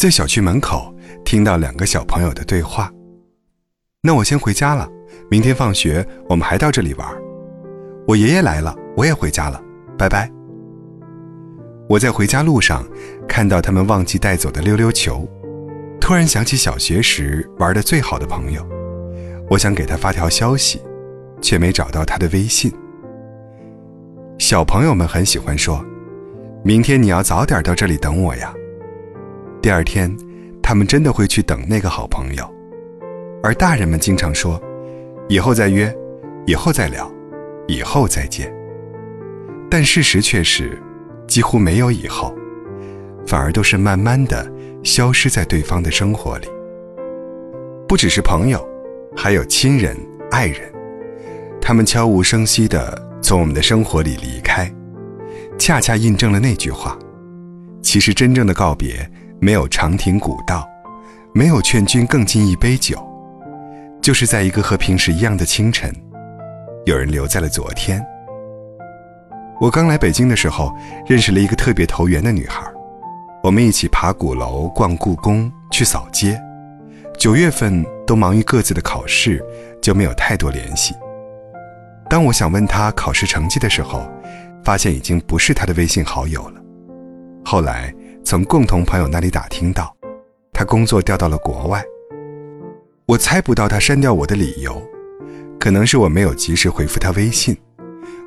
在小区门口听到两个小朋友的对话。那我先回家了，明天放学我们还到这里玩。我爷爷来了，我也回家了，拜拜。我在回家路上看到他们忘记带走的溜溜球，突然想起小学时玩的最好的朋友，我想给他发条消息，却没找到他的微信。小朋友们很喜欢说：“明天你要早点到这里等我呀。”第二天，他们真的会去等那个好朋友。而大人们经常说：“以后再约，以后再聊，以后再见。”但事实却是，几乎没有以后，反而都是慢慢的消失在对方的生活里。不只是朋友，还有亲人、爱人，他们悄无声息的。从我们的生活里离开，恰恰印证了那句话：其实真正的告别，没有长亭古道，没有劝君更尽一杯酒，就是在一个和平时一样的清晨，有人留在了昨天。我刚来北京的时候，认识了一个特别投缘的女孩，我们一起爬鼓楼、逛故宫、去扫街。九月份都忙于各自的考试，就没有太多联系。当我想问她考试成绩的时候，发现已经不是她的微信好友了。后来从共同朋友那里打听到，他工作调到了国外。我猜不到他删掉我的理由，可能是我没有及时回复他微信，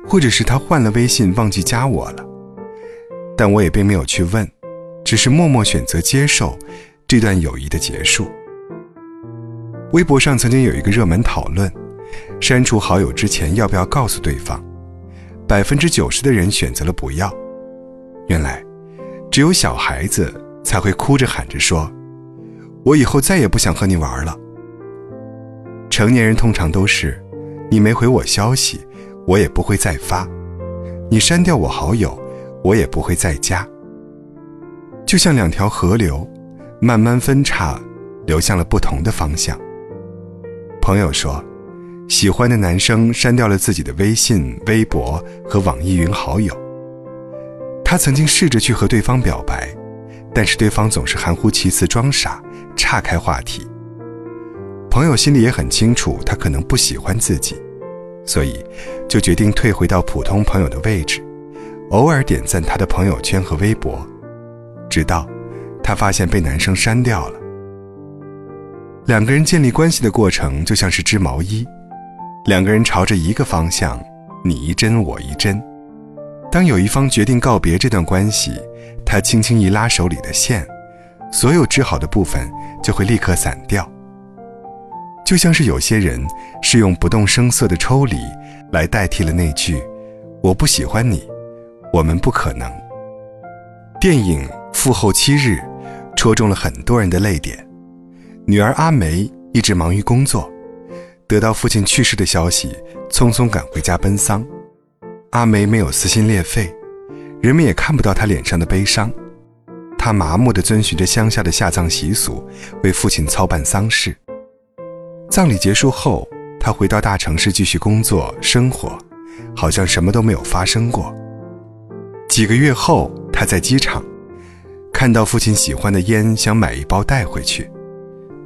或者是他换了微信忘记加我了。但我也并没有去问，只是默默选择接受这段友谊的结束。微博上曾经有一个热门讨论。删除好友之前要不要告诉对方？百分之九十的人选择了不要。原来，只有小孩子才会哭着喊着说：“我以后再也不想和你玩了。”成年人通常都是：“你没回我消息，我也不会再发；你删掉我好友，我也不会再加。”就像两条河流，慢慢分叉，流向了不同的方向。朋友说。喜欢的男生删掉了自己的微信、微博和网易云好友。他曾经试着去和对方表白，但是对方总是含糊其辞、装傻，岔开话题。朋友心里也很清楚，他可能不喜欢自己，所以就决定退回到普通朋友的位置，偶尔点赞他的朋友圈和微博，直到他发现被男生删掉了。两个人建立关系的过程就像是织毛衣。两个人朝着一个方向，你一针我一针。当有一方决定告别这段关系，他轻轻一拉手里的线，所有织好的部分就会立刻散掉。就像是有些人是用不动声色的抽离来代替了那句“我不喜欢你，我们不可能”。电影《父后七日》戳中了很多人的泪点。女儿阿梅一直忙于工作。得到父亲去世的消息，匆匆赶回家奔丧。阿梅没有撕心裂肺，人们也看不到她脸上的悲伤。她麻木地遵循着乡下的下葬习俗，为父亲操办丧事。葬礼结束后，她回到大城市继续工作生活，好像什么都没有发生过。几个月后，她在机场看到父亲喜欢的烟，想买一包带回去，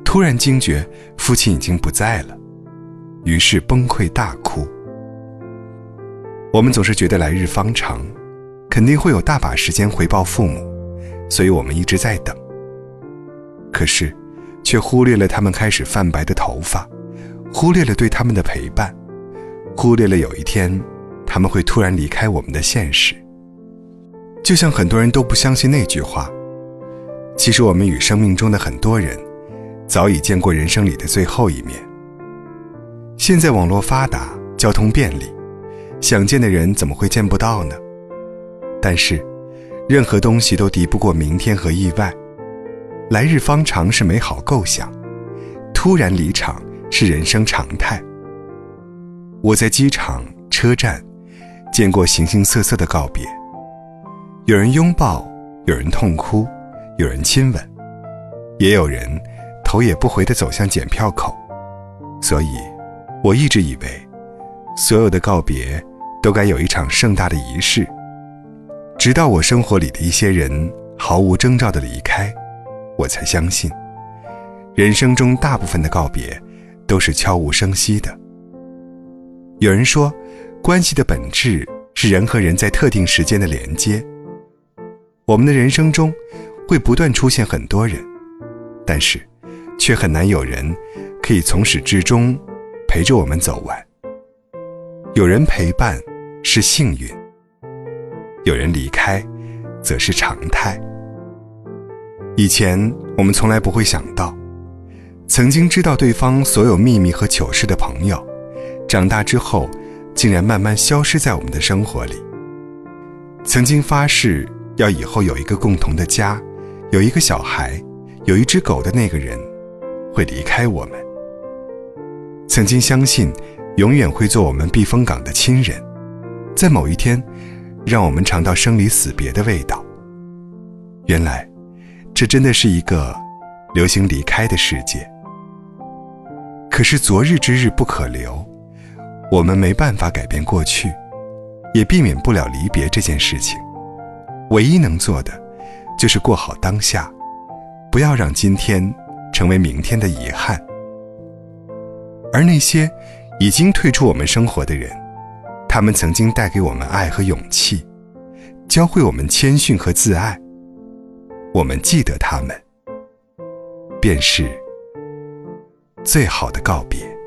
突然惊觉父亲已经不在了。于是崩溃大哭。我们总是觉得来日方长，肯定会有大把时间回报父母，所以我们一直在等。可是，却忽略了他们开始泛白的头发，忽略了对他们的陪伴，忽略了有一天他们会突然离开我们的现实。就像很多人都不相信那句话：其实我们与生命中的很多人，早已见过人生里的最后一面。现在网络发达，交通便利，想见的人怎么会见不到呢？但是，任何东西都敌不过明天和意外。来日方长是美好构想，突然离场是人生常态。我在机场、车站见过形形色色的告别，有人拥抱，有人痛哭，有人亲吻，也有人头也不回地走向检票口。所以。我一直以为，所有的告别都该有一场盛大的仪式。直到我生活里的一些人毫无征兆的离开，我才相信，人生中大部分的告别都是悄无声息的。有人说，关系的本质是人和人在特定时间的连接。我们的人生中会不断出现很多人，但是却很难有人可以从始至终陪着我们走完。有人陪伴是幸运，有人离开则是常态。以前我们从来不会想到，曾经知道对方所有秘密和糗事的朋友。长大之后，竟然慢慢消失在我们的生活里。曾经发誓要以后有一个共同的家，有一个小孩，有一只狗的那个人，会离开我们。曾经相信永远会做我们避风港的亲人，在某一天，让我们尝到生离死别的味道。原来，这真的是一个流行离开的世界。可是昨日之日不可留。我们没办法改变过去，也避免不了离别这件事情。唯一能做的，就是过好当下，不要让今天成为明天的遗憾。而那些已经退出我们生活的人，他们曾经带给我们爱和勇气，教会我们谦逊和自爱。我们记得他们，便是最好的告别。